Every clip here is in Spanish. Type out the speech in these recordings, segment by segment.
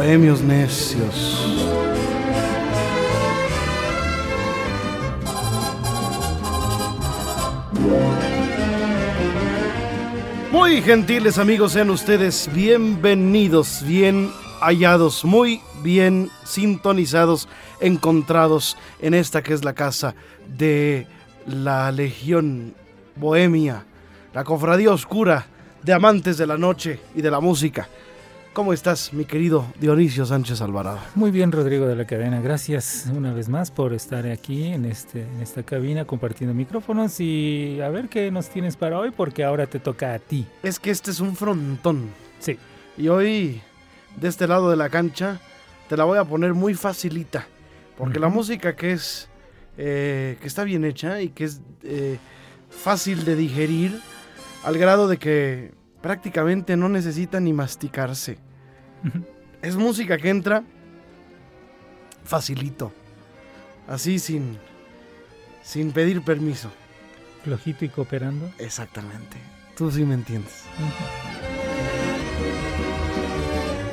Bohemios necios. Muy gentiles amigos, sean ustedes bienvenidos, bien hallados, muy bien sintonizados, encontrados en esta que es la casa de la Legión Bohemia, la cofradía oscura de amantes de la noche y de la música. ¿Cómo estás, mi querido Dionisio Sánchez Alvarado? Muy bien, Rodrigo de la Cadena. Gracias una vez más por estar aquí en, este, en esta cabina compartiendo micrófonos y a ver qué nos tienes para hoy porque ahora te toca a ti. Es que este es un frontón. Sí. Y hoy, de este lado de la cancha, te la voy a poner muy facilita. Porque la música que es, eh, que está bien hecha y que es eh, fácil de digerir, al grado de que prácticamente no necesita ni masticarse. Es música que entra facilito, así sin, sin pedir permiso. Flojito y cooperando. Exactamente, tú sí me entiendes.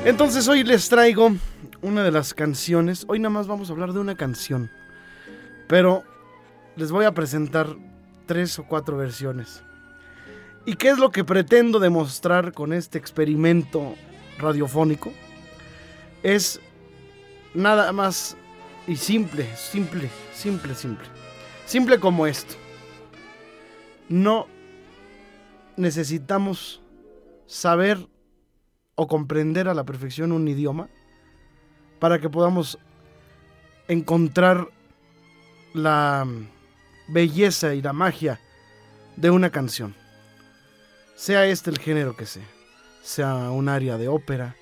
Entonces hoy les traigo una de las canciones, hoy nada más vamos a hablar de una canción, pero les voy a presentar tres o cuatro versiones. ¿Y qué es lo que pretendo demostrar con este experimento radiofónico? Es nada más y simple, simple, simple, simple. Simple como esto. No necesitamos saber o comprender a la perfección un idioma para que podamos encontrar la belleza y la magia de una canción sea este el género que sea, sea un área de ópera,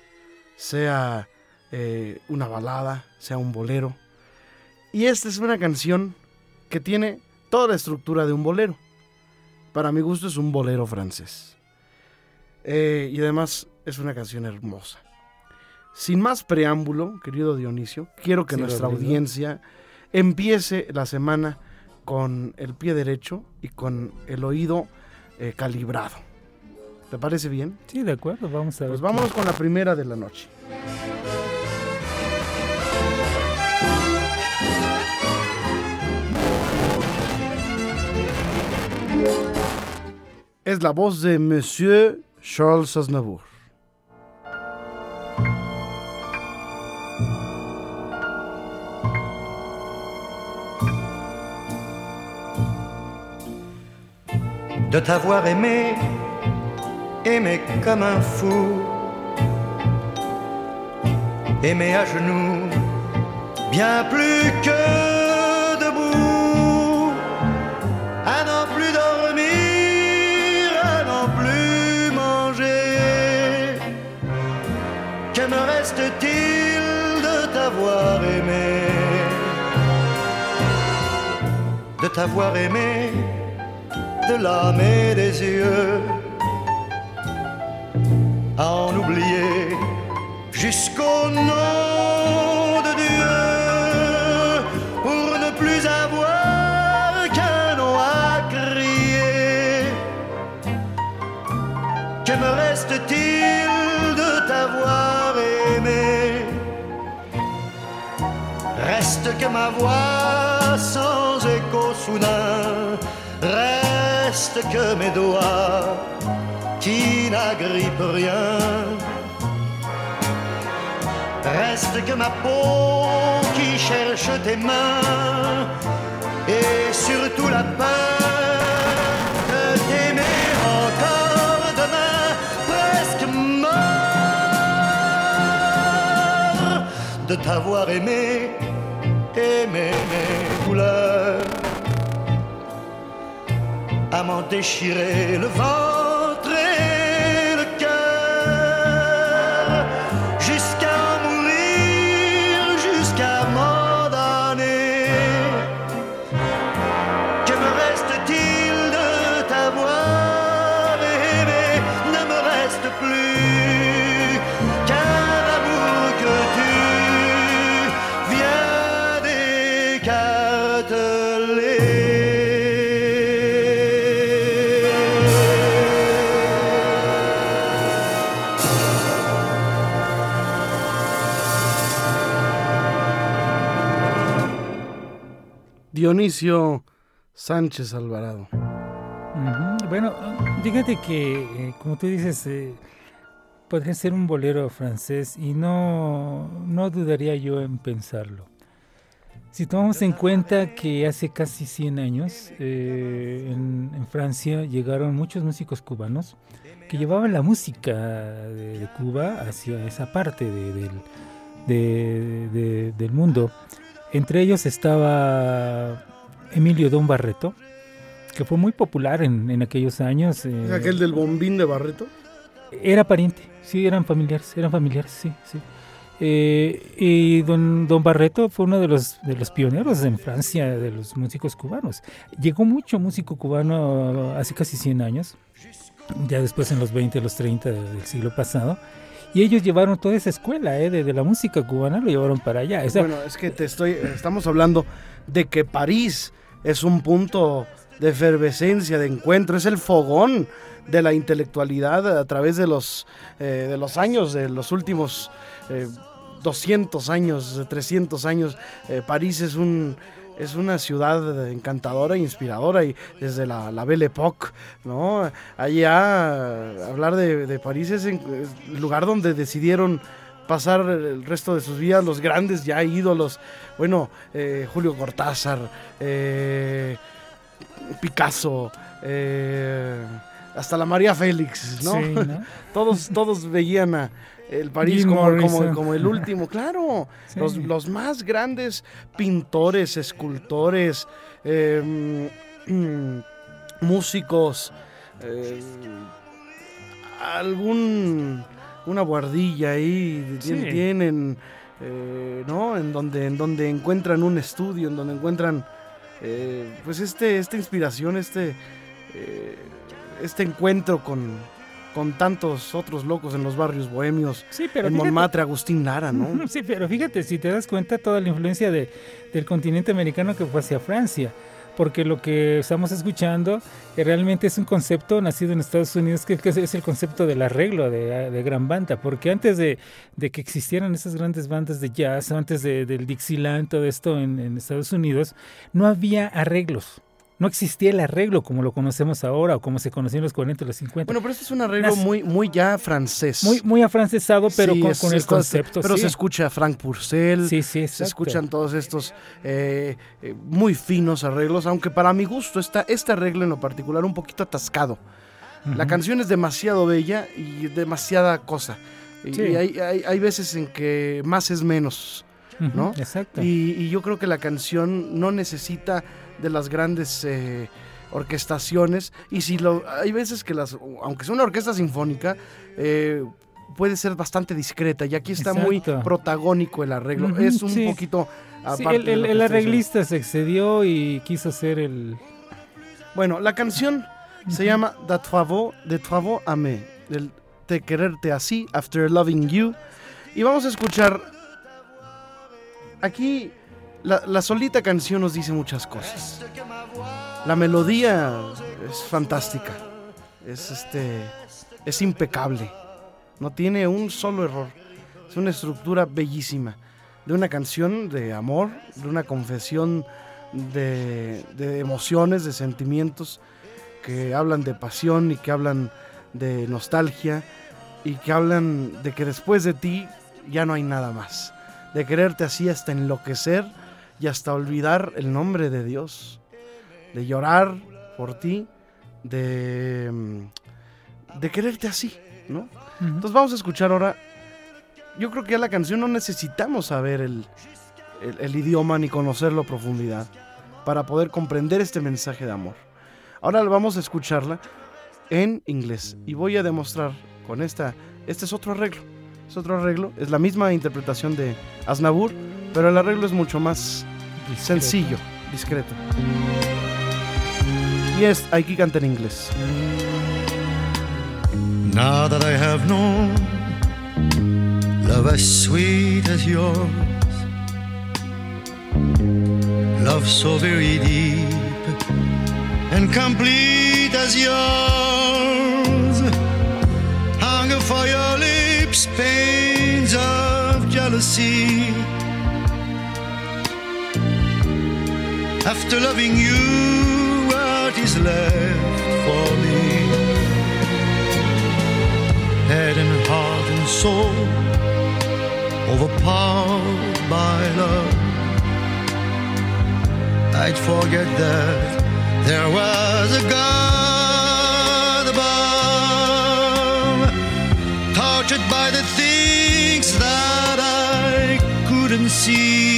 sea eh, una balada, sea un bolero. Y esta es una canción que tiene toda la estructura de un bolero. Para mi gusto es un bolero francés. Eh, y además es una canción hermosa. Sin más preámbulo, querido Dionisio, quiero que nuestra audiencia empiece la semana con el pie derecho y con el oído eh, calibrado. ¿Te parece bien? Sí, de acuerdo, vamos a ver. Pues vámonos con la primera de la noche. Es la voz de Monsieur Charles Aznavour. De t'avoir aimé aimer comme un fou, aimer à genoux, bien plus que debout, à n'en plus dormir, à n'en plus manger. Que me reste-t-il de t'avoir aimé, de t'avoir aimé, de l'âme et des yeux? À en oublier jusqu'au nom de Dieu pour ne plus avoir qu'un nom à crier. Que me reste-t-il de t'avoir aimé? Reste que ma voix sans écho soudain, reste que mes doigts qui n'agrippe rien. Reste que ma peau qui cherche tes mains et surtout la peur de encore demain, presque mort de t'avoir aimé, aimé mes douleurs. à m'en déchirer le ventre Dionisio Sánchez Alvarado. Bueno, fíjate que, eh, como tú dices, eh, podría ser un bolero francés y no, no dudaría yo en pensarlo. Si tomamos en cuenta que hace casi 100 años eh, en, Francia llegaron muchos músicos cubanos que llevaban la música de, Cuba hacia esa parte de- del, de- de- del mundo. Entre ellos estaba Emilio Don Barreto, que fue muy popular en, en aquellos años. eh, ¿Es aquel del bombín de Barreto? era pariente, sí, eran familiares, eran familiares, sí, sí. Eh, y don, don Barreto fue uno de los, de los pioneros en Francia de los músicos cubanos. Llegó mucho músico cubano hace casi 100 años, ya después en los 20, los 30 del siglo pasado. Y ellos llevaron toda esa escuela eh, de, la música cubana, lo llevaron para allá. Bueno, es que te estoy, estamos hablando de que París es un punto de efervescencia, de encuentro, es el fogón de la intelectualidad a través de los, eh, de los años, de los últimos eh, 200 años, 300 años. Eh, París es un es una ciudad encantadora e inspiradora y desde la, la Belle Époque, ¿no? Allá hablar de, de París es, en- es el lugar donde decidieron pasar el resto de sus vidas los grandes ya ídolos, bueno, eh, Julio Cortázar, eh, Picasso, eh, hasta la María Félix, ¿no? sí, ¿no? Todos, todos veían a el París como, como, el último, claro. Sí. Los, los más grandes pintores, escultores, eh, mm, músicos, eh, algún una guardilla ahí Sí. tien- tienen, eh, ¿no? En donde, en donde encuentran un estudio, en donde encuentran, eh, pues este, esta inspiración, este, eh, este encuentro con, con tantos otros locos en los barrios bohemios, Sí, pero en fíjate- Montmartre, Agustín Lara, ¿no? Sí, pero fíjate, si te das cuenta toda la influencia de, del continente americano que fue hacia Francia, porque lo que estamos escuchando eh, realmente es un concepto nacido en Estados Unidos, que, que es- es el concepto del arreglo de, de gran banda, porque antes de, de que existieran esas grandes bandas de jazz, antes de- del Dixieland, todo esto en, en Estados Unidos, no había arreglos. No existía el arreglo como lo conocemos ahora o como se conocía en los 40 y los 50. Bueno, pero este es un arreglo muy, muy ya francés. muy, muy afrancesado, pero Sí, con, es- con el concepto. Pero sí. se escucha Frank Purcell, Sí, sí, se exacto. escuchan todos estos eh, eh, muy finos arreglos, aunque para mi gusto está este arreglo en lo particular un poquito atascado. La canción es demasiado bella y demasiada cosa. Y, Sí. y hay, hay- hay veces en que más es menos. ¿no? Exacto. Y, y yo creo que la canción no necesita de las grandes eh, orquestaciones. Y si lo, hay veces que las, aunque sea una orquesta sinfónica, eh, puede ser bastante discreta. Y aquí está muy protagónico el arreglo. Es un sí. poquito Sí, el, arreglista se excedió y quiso ser el... Bueno, la canción se llama De Travaux, de Travaux me, del Te quererte así, After Loving You. Y vamos a escuchar. Aquí la, solita canción nos dice muchas cosas. La melodía es fantástica. Es este. Es impecable. No tiene un solo error. Es una estructura bellísima. De una canción de amor, de una confesión de emociones, de sentimientos que hablan de pasión y que hablan de nostalgia y que hablan de que después de ti ya no hay nada más. De quererte así hasta enloquecer y hasta olvidar el nombre de Dios. De llorar por ti, de, mm, de quererte así, ¿no? Entonces vamos a escuchar ahora. Yo creo que ya la canción no necesitamos saber el, el- el idioma ni conocerlo a profundidad para poder comprender este mensaje de amor. Ahora vamos a escucharla en inglés y voy a demostrar con esta, este es otro arreglo, es otro arreglo, es la misma interpretación de Aznavour, pero el arreglo es mucho más sencillo, discreto. Y es, aquí canta en inglés. Now that I have known love as sweet as yours, love so very deep and complete as yours, hunger for your lips, pains of jealousy. After loving you, what is left for me? head and heart and soul overpowered by love. I'd forget that there was a God above, tortured by the things that I couldn't see.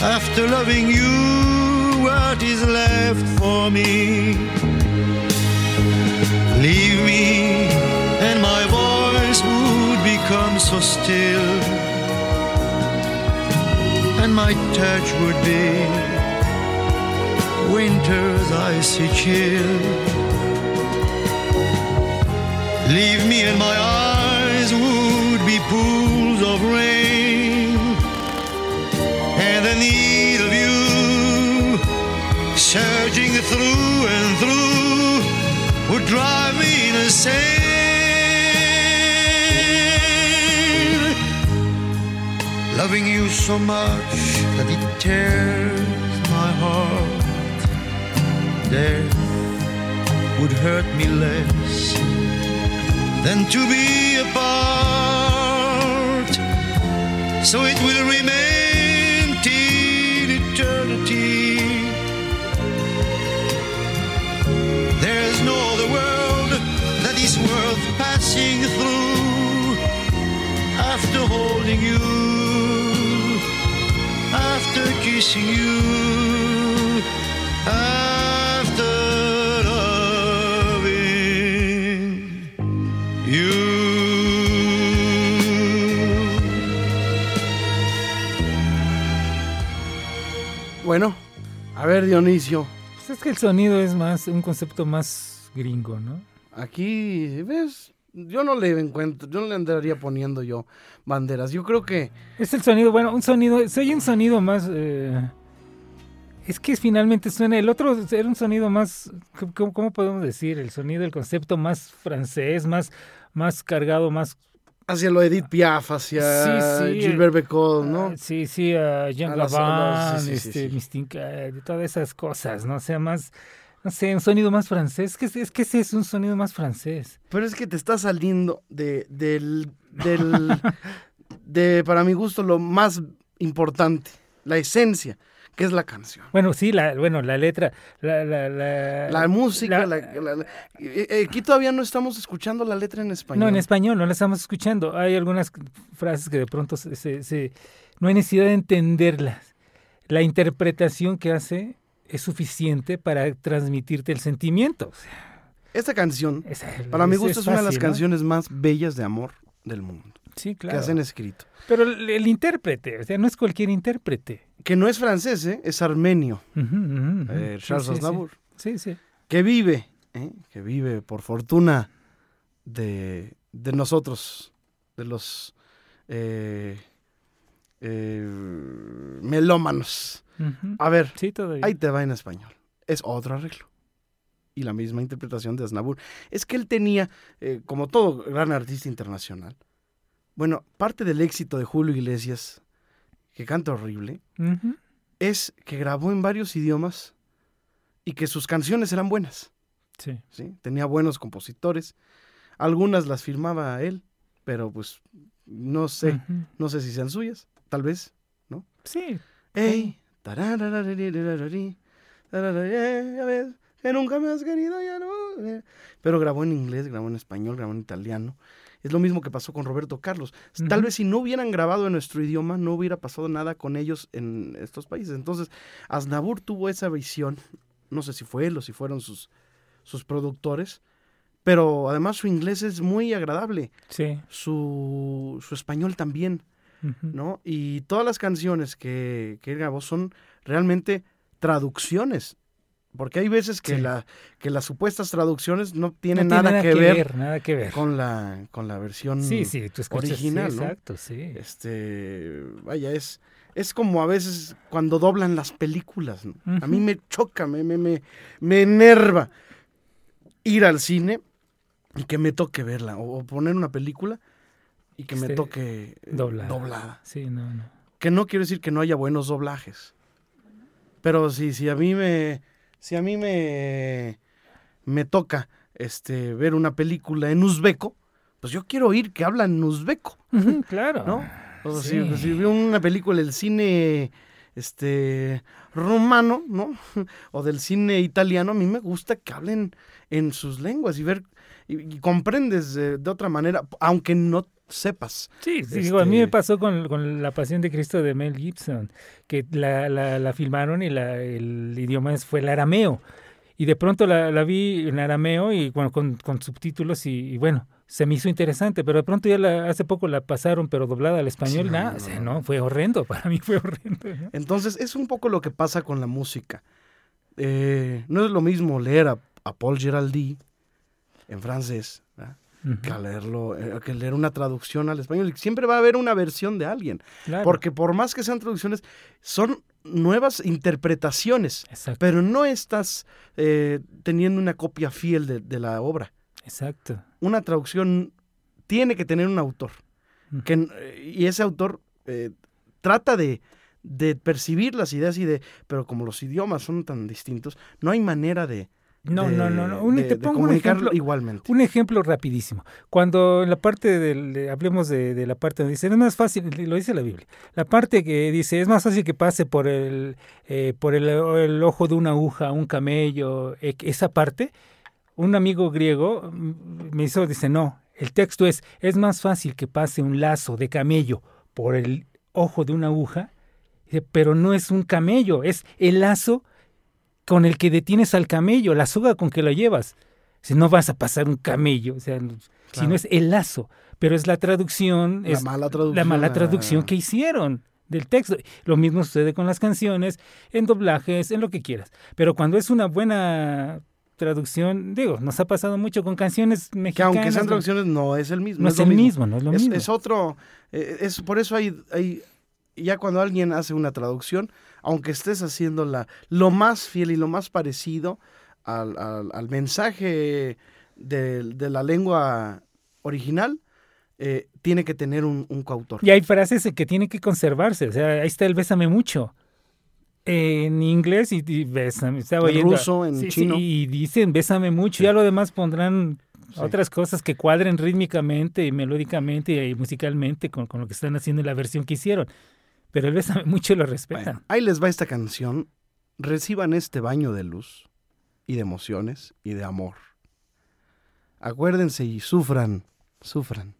After loving you, what is left for me? Leave me, and my voice would become so still, and my touch would be winter's icy chill. Leave me, and my eyes would be pools of rain, the need of you surging through and through would drive me insane. Loving you so much that it tears my heart. Death would hurt me less than to be apart. So it will remain eternity. There's no other world that is worth passing through after holding you, after kissing you, after ver Dionisio, Pues es que el sonido es más, un concepto más gringo, ¿no? aquí, ¿ves? Yo no le encuentro, yo no le andaría poniendo yo banderas. Yo creo que Es el sonido, bueno, un sonido, se oye un sonido más... eh, es que finalmente suena, el otro era un sonido más, ¿cómo, cómo podemos decir? El sonido, el concepto más francés, más, más cargado, más... hacia lo Edith Piaf, hacia Sí, sí, Gilbert Becot, ¿no? sí, sí, a Jean Gabin, sí, este. Mystique, eh, todas esas cosas, ¿no? O sea, más, no sé, un sonido más francés. Es que, es que ese es un sonido más francés. Pero es que te está saliendo de, del, del, de, para mi gusto, lo más importante, la esencia, que es la canción. Bueno, sí, la, bueno, la letra, la, la, la, La música, la- eh, eh, aquí todavía no estamos escuchando la letra en español. No, en español, no la estamos escuchando. Hay algunas frases que de pronto se, se- se- no hay necesidad de entenderlas. La interpretación que hace es suficiente para transmitirte el sentimiento. O sea, Esta canción, para mi gusto, es, una de las canciones más bellas de amor del mundo Sí, que claro. hacen escrito. Pero el, el intérprete, o sea, no es cualquier intérprete. Que no es francés, ¿eh? es armenio, eh, Charles sí, sí. Aznavour. Sí, sí. que vive, ¿eh? que vive por fortuna de, de nosotros, de los melómanos. A ver, ahí te va en español. Es otro arreglo. Y la misma interpretación de Aznavour. Es que él tenía, como todo gran artista internacional, bueno, parte del éxito de Julio Iglesias, que canta horrible, es que grabó en varios idiomas y que sus canciones eran buenas. Sí. ¿sí? Tenía buenos compositores. Algunas las firmaba él, pero pues no sé, no sé si sean suyas, tal vez. Sí. Ey, que nunca me has querido, ya no. eh. Pero grabó en inglés, grabó en español, grabó en italiano. Es lo mismo que pasó con Roberto Carlos. Tal vez si no hubieran grabado en nuestro idioma, no hubiera pasado nada con ellos en estos países. Entonces, Aznavour tuvo esa visión, no sé si fue él o si fueron sus, sus productores, pero además su inglés es muy agradable, Sí. su, su español también. ¿no? Y todas las canciones que, que él grabó son realmente traducciones. Porque hay veces que, Sí. la, que las supuestas traducciones no No tienen tiene nada, que, ver, nada que ver. con la, con la versión Sí, sí, tú escuchas, sí, original, ¿no? Exacto, sí. Este, vaya, es, es como a veces cuando doblan las películas. ¿no? A mí me choca, me, me, me, me enerva ir al cine y que me toque verla. O, poner una película y que me toque doblada. doblada. Sí, no, no. Que no quiero decir que no haya buenos doblajes. Pero sí, si a mí me. Si a mí me. me toca este ver una película en uzbeco, pues yo quiero oír que hablan en uzbeco, claro. ¿no? O Sí. si, si veo una película del cine este romano, ¿no? O del cine italiano, a mí me gusta que hablen en sus lenguas y ver y, y comprendes de, de otra manera, aunque no sepas. Sí, sí, digo, a mí Este- me pasó con, con La Pasión de Cristo de Mel Gibson, que la, la, la filmaron y la, el idioma fue el arameo. Y de pronto la, la vi en arameo y bueno, con, con subtítulos y, y bueno, se me hizo interesante, pero de pronto ya la, hace poco la pasaron, pero doblada al español, no, nada, no, o sea, no. no, fue horrendo, para mí fue horrendo. ¿no? Entonces, es un poco lo que pasa con la música. Eh, no es lo mismo leer a, a Paul Giraldi en francés ¿verdad? Que, leerlo, eh, que leer una traducción al español. Siempre va a haber una versión de alguien. claro, Porque por más que sean traducciones, son nuevas interpretaciones. exacto, Pero no estás eh, teniendo una copia fiel de, de la obra. exacto. Una traducción tiene que tener un autor. Que, y ese autor eh, trata de, de percibir las ideas y de... Pero como los idiomas son tan distintos, no hay manera de... No, de- no, no, no. Un- de- te pongo un ejemplo. igualmente. Un ejemplo rapidísimo. Cuando en la parte del, de- hablemos de, la parte donde dice, es más fácil, lo dice la Biblia, la parte que dice, es más fácil que pase por el, eh, por el, el ojo de una aguja, un camello, eh, esa parte, un amigo griego mm, me hizo, dice, no, el texto es, es más fácil que pase un lazo de camello por el ojo de una aguja, pero no es un camello, es el lazo con el que detienes al camello, la soga con que lo llevas. Si no vas a pasar un camello, o sea, si no es el lazo, pero es la traducción, La es mala traducción. la mala ah, traducción que hicieron del texto. Lo mismo sucede con las canciones, en doblajes, en lo que quieras. Pero cuando es una buena traducción, digo, nos ha pasado mucho con canciones mexicanas. Que aunque sean traducciones, no es el mismo. no es el mismo, no es lo es, mismo. es otro. eh, es, por eso hay, hay. Ya cuando alguien hace una traducción, aunque estés haciendo la, lo más fiel y lo más parecido al, al- al mensaje de, de la lengua original, eh, tiene que tener un, un coautor. Y hay frases que tienen que conservarse. O sea, ahí está el bésame mucho. En inglés y, y bésame. Estaba En ruso, en sí, sí, chino. y dicen bésame mucho. Ya lo demás pondrán Sí. otras cosas que cuadren rítmicamente y melódicamente y musicalmente con, con lo que están haciendo en la versión que hicieron. Pero el bésame mucho lo respetan. Bueno, ahí les va esta canción. Reciban este baño de luz y de emociones y de amor. Acuérdense y sufran, sufran.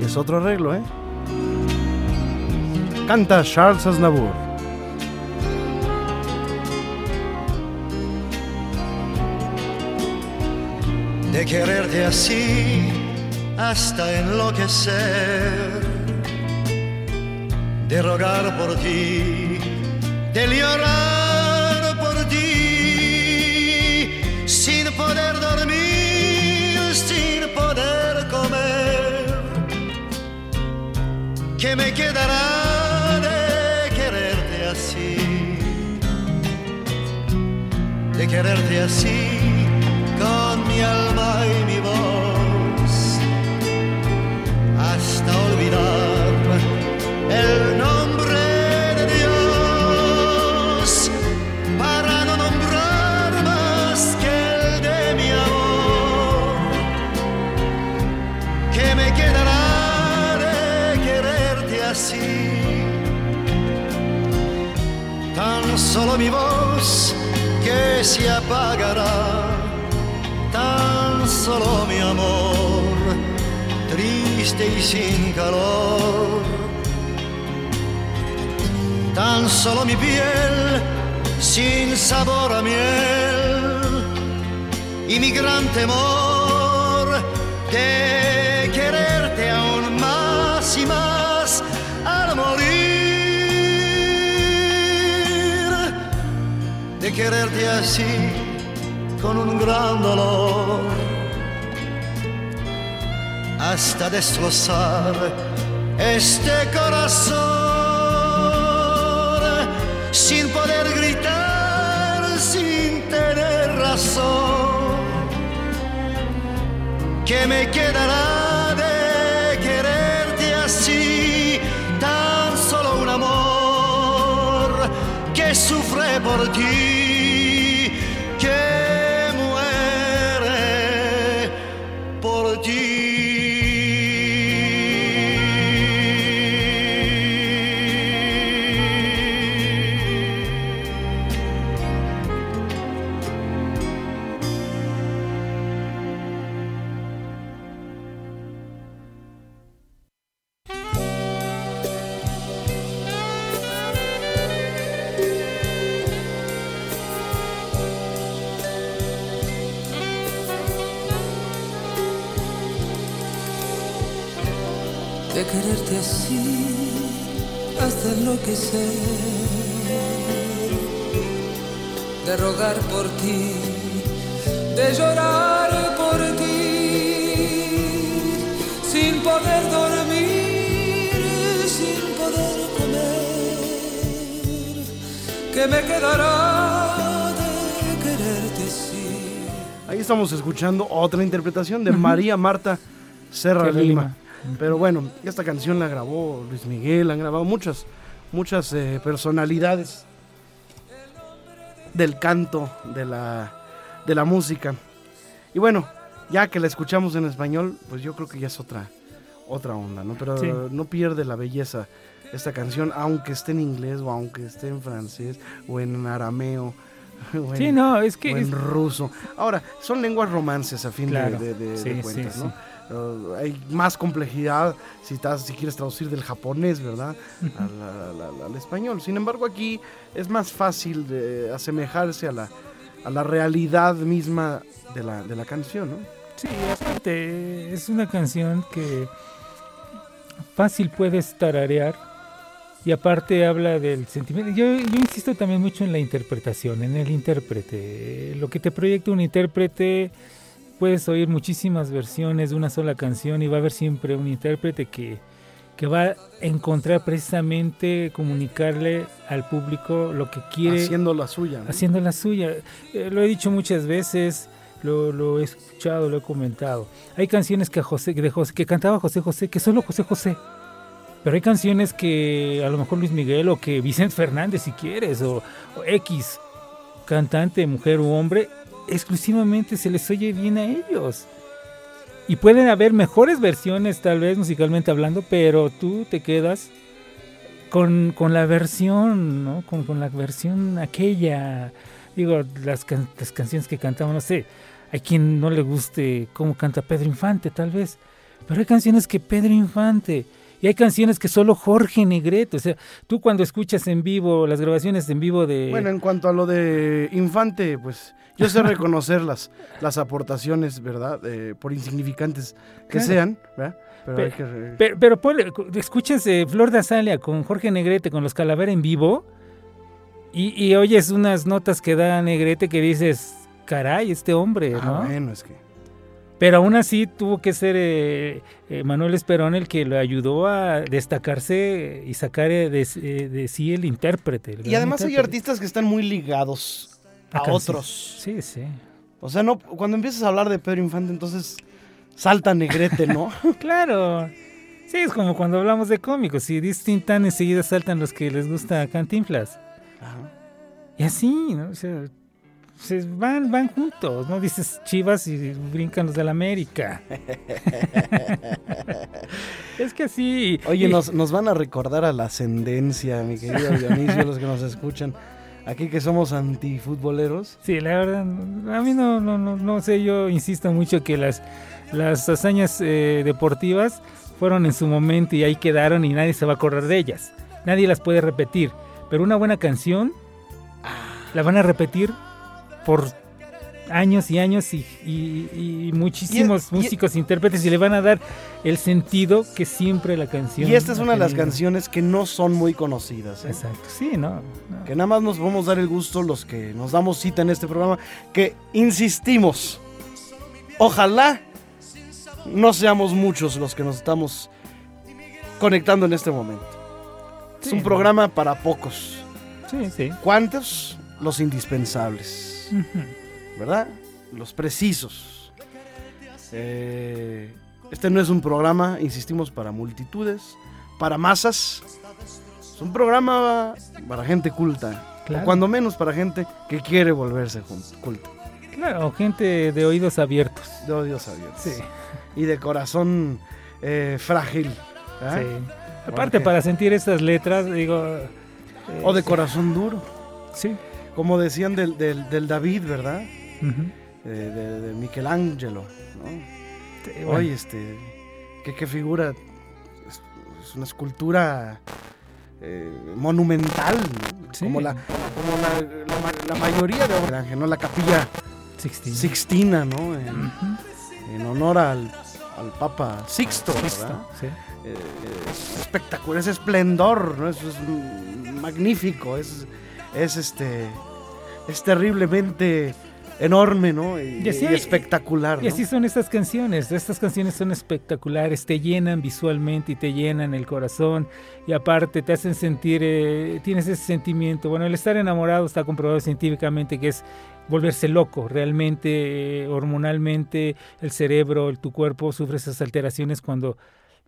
Y es otro arreglo, ¿eh? Canta Charles Aznavour. de quererte así hasta enloquecer, de rogar por ti, de llorar por ti, sin poder dormir, sin poder comer. ¿Qué me quedará de quererte así? De quererte así con mi alma y mi voz sabor a miel y mi gran temor de quererte aún más y más al morir, de quererte así con un gran dolor hasta destrozar este corazón sin poder gritar, sin tener razón. ¿Qué me quedará de quererte así? Tan solo un amor que sufre por ti, de quererte así hasta enloquecer, de rogar por ti, de llorar por ti, sin poder dormir, sin poder comer, que me quedará de quererte así. Ahí estamos escuchando otra interpretación de María Marta Serra Lima. Lima. Pero bueno, esta canción la grabó Luis Miguel, han grabado muchas, muchas eh, personalidades del canto, de la, de la música. Y bueno, ya que la escuchamos en español, pues yo creo que ya es otra, otra onda, ¿no? Pero Sí. no pierde la belleza esta canción, aunque esté en inglés o aunque esté en francés o en arameo. o en- Sí, no, es que o en es- ruso. Ahora, son lenguas romances a fin de- Claro, de, de- de sí, sí, cuentas, sí. ¿no? Uh, hay más complejidad si, estás, si quieres traducir del japonés, ¿verdad? al, al- al- al español. Sin embargo, aquí es más fácil de asemejarse a la, a la realidad misma de la, de la canción, ¿no? Sí, aparte es una canción que fácil puedes tararear y aparte habla del sentimiento. Yo, yo insisto también mucho en la interpretación, en el intérprete. Lo que te proyecta un intérprete, puedes oír muchísimas versiones de una sola canción y va a haber siempre un intérprete que, que va a encontrar precisamente comunicarle al público lo que quiere Haciendo la suya. ¿no? haciendo la suya. Eh, lo he dicho muchas veces, lo, lo he escuchado, lo he comentado. Hay canciones que, José, de José, que cantaba José José, que solo José José. Pero hay canciones que a lo mejor Luis Miguel o que Vicente Fernández si quieres, o, o X cantante, mujer u hombre, exclusivamente se les oye bien a ellos. Y pueden haber mejores versiones tal vez musicalmente hablando, pero tú te quedas con, con la versión, ¿no? Con, con la versión aquella. Digo, las, can- las canciones que cantamos, no sé, hay quien no le guste cómo canta Pedro Infante, tal vez. Pero hay canciones que Pedro Infante. Y hay canciones que solo Jorge Negrete. O sea, tú cuando escuchas en vivo, las grabaciones en vivo de... Bueno, en cuanto a lo de Infante, pues yo sé reconocer las, las aportaciones, ¿verdad? Eh, por insignificantes que Claro. sean, ¿verdad? Pero Pe- hay que... Pero, pero ponle- escuchas eh, Flor de Azalia con Jorge Negrete, con los Calavera en vivo, y, y oyes unas notas que da Negrete que dices, caray, este hombre, Ah, ¿no? bueno, es que... Pero aún así tuvo que ser eh, eh, Manuel Esperón el que lo ayudó a destacarse y sacar eh, de, de sí el intérprete. el Y además hay artistas que están muy ligados La a otros. Sí, sí. O sea, no, cuando empiezas a hablar de Pedro Infante, entonces salta Negrete, ¿no? Claro. Sí, es como cuando hablamos de cómicos. Si distintan, enseguida saltan los que les gusta Cantinflas. Ajá. Y así, ¿no? O sea, se van, van juntos, ¿no? Dices Chivas y brincan los de la América. es que así. Oye, nos, nos van a recordar a la ascendencia, mi querido Dionisio, los que nos escuchan. Aquí que somos antifutboleros. Sí, la verdad, a mí no, no, no, no sé, yo insisto mucho que las, las hazañas eh, deportivas fueron en su momento y ahí quedaron y nadie se va a acordar de ellas. Nadie las puede repetir. Pero una buena canción la van a repetir por años y años y, y- y muchísimos Y- músicos, intérpretes y le van a dar el sentido que siempre la canción. Y esta es una de las canciones que no son muy conocidas. ¿eh? Exacto, sí, ¿no? no. Que nada más nos vamos a dar el gusto los que nos damos cita en este programa. Que insistimos. Ojalá no seamos muchos los que nos estamos conectando en este momento. es un ¿no? programa para pocos. Sí, sí. ¿Cuántos? Los indispensables. ¿Verdad? Los precisos. Eh, este no es un programa, insistimos, para multitudes, para masas. Es un programa para gente culta. Claro. O cuando menos para gente que quiere volverse culta. Claro, gente de oídos abiertos. De odios abiertos. Sí, Y de corazón eh, frágil. sí. Aparte, para sentir estas letras, digo. eh, O de sí. corazón duro. Sí. Como decían del, del- del David, ¿verdad? Eh, de, de Michelangelo. ¿no? Sí, bueno, Oye, este, ¿qué, qué figura? Es, es una escultura eh, monumental, ¿no? Sí. como, la, como la, la ma- la mayoría de Ángel, ¿no? La capilla Sixteen. Sixtina, ¿no? En, honor al, al Papa Sixto, ¿verdad? Sí. Eh, es espectacular, es esplendor, ¿no? Eso es magnífico, es, es este, es terriblemente enorme, ¿no? Y, Y así- y espectacular, Y así son estas canciones. Estas canciones son espectaculares, te llenan visualmente y te llenan el corazón. Y aparte te hacen sentir, eh, tienes ese sentimiento. Bueno, el estar enamorado está comprobado científicamente que es volverse loco. Realmente, eh, hormonalmente, el cerebro, el- tu cuerpo sufre esas alteraciones cuando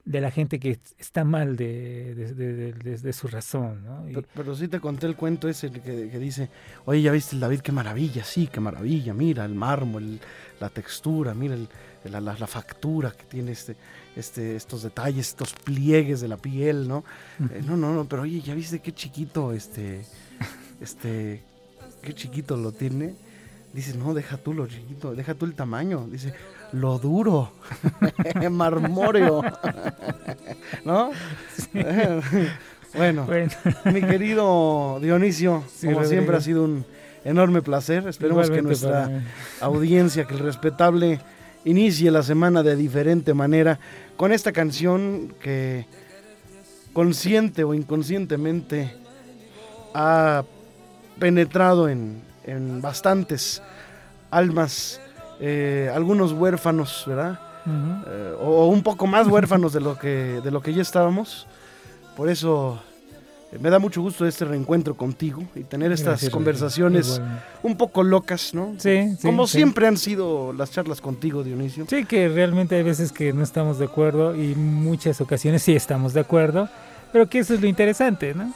de la gente que está mal de, de- su razón. ¿no? Y- Pero, pero sí te conté el cuento ese que, que dice, oye, ya viste el David, qué maravilla, sí, qué maravilla, mira el mármol, la textura, mira el- la, la- la factura que tiene este, este, estos detalles, estos pliegues de la piel, ¿no? Eh, no, no, no, pero oye, ya viste qué chiquito, este, este, qué chiquito lo tiene. Dice, no, deja tú lo chiquito, deja tú el tamaño. Dice, lo duro, marmóreo. ¿No? bueno, bueno, mi querido Dionisio, Sí, como Rodrigo. siempre ha sido un enorme placer. Esperemos que nuestra audiencia, que el respetable inicie la semana de diferente manera con esta canción que consciente o inconscientemente ha penetrado en, en bastantes almas, eh, algunos huérfanos, ¿verdad? Ujú. Eh, o, o un poco más huérfanos de lo que de lo que ya estábamos. Por eso eh, me da mucho gusto este reencuentro contigo y tener estas Gracias, conversaciones un poco locas, ¿no? Sí, sí, Como sí. siempre han sido las charlas contigo, Dionisio. Sí, que realmente hay veces que no estamos de acuerdo y muchas ocasiones sí estamos de acuerdo, pero que eso es lo interesante, ¿no?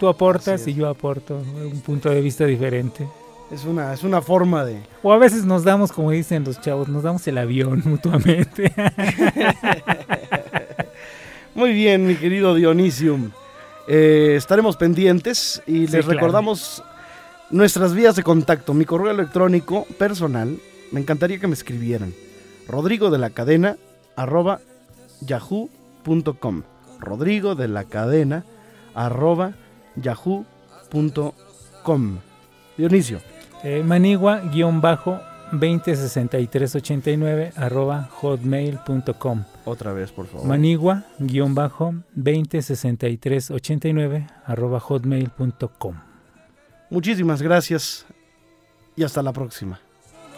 Tú aportas y yo aporto un punto de vista diferente. Es una, es una forma de... O a veces nos damos, como dicen los chavos, nos damos el avión mutuamente. Muy bien, mi querido Dionisio. Eh, estaremos pendientes y Sí, les claro. recordamos nuestras vías de contacto. Mi correo electrónico personal, me encantaría que me escribieran. Rodrigo de la cadena arroba yahoo.com. Rodrigo de la cadena arroba yahoo.com. Dionisio. Eh, Manigua-206389 arroba hotmail.com. Otra vez, por favor. Manigua-206389 arroba hotmail.com. Muchísimas gracias y hasta la próxima.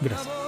Gracias.